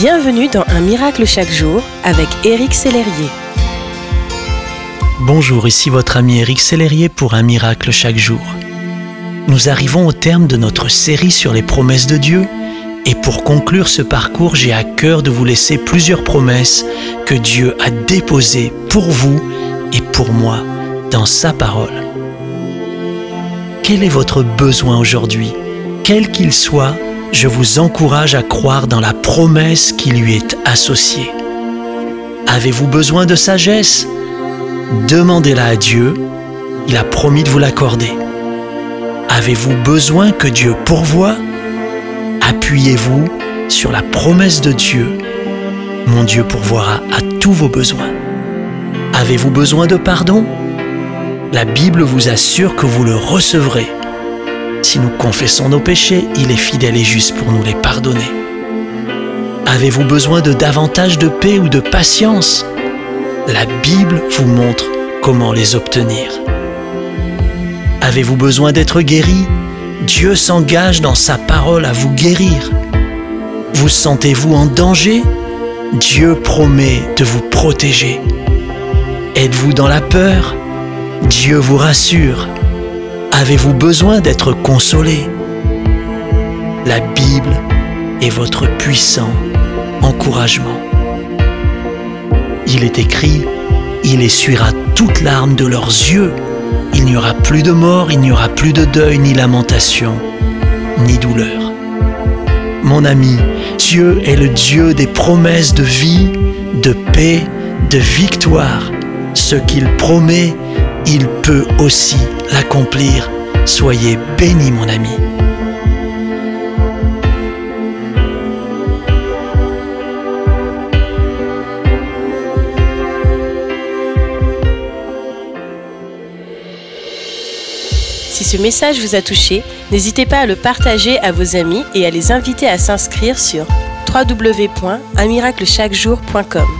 Bienvenue dans Un miracle chaque jour avec Éric Sellerier. Bonjour, ici votre ami Éric Sellerier pour Un miracle chaque jour. Nous arrivons au terme de notre série sur les promesses de Dieu et pour conclure ce parcours, j'ai à cœur de vous laisser plusieurs promesses que Dieu a déposées pour vous et pour moi dans sa parole. Quel est votre besoin aujourd'hui Quel qu'il soit, je vous encourage à croire dans la promesse qui lui est associée. Avez-vous besoin de sagesse? Demandez-la à Dieu, il a promis de vous l'accorder. Avez-vous besoin que Dieu pourvoie? Appuyez-vous sur la promesse de Dieu. Mon Dieu pourvoira à tous vos besoins. Avez-vous besoin de pardon? La Bible vous assure que vous le recevrez. Si nous confessons nos péchés, il est fidèle et juste pour nous les pardonner. Avez-vous besoin de davantage de paix ou de patience? La Bible vous montre comment les obtenir. Avez-vous besoin d'être guéri? Dieu s'engage dans sa parole à vous guérir. Vous sentez-vous en danger? Dieu promet de vous protéger. Êtes-vous dans la peur? Dieu vous rassure. Avez-vous besoin d'être consolé? La Bible est votre puissant encouragement. Il est écrit, il essuiera toute larmes de leurs yeux. Il n'y aura plus de mort, il n'y aura plus de deuil, ni lamentation, ni douleur. Mon ami, Dieu est le Dieu des promesses de vie, de paix, de victoire. Ce qu'il promet, il peut aussi l'accomplir. Soyez bénis, mon ami. Si ce message vous a touché, n'hésitez pas à le partager à vos amis et à les inviter à s'inscrire sur www.unmiraclechaquejour.com.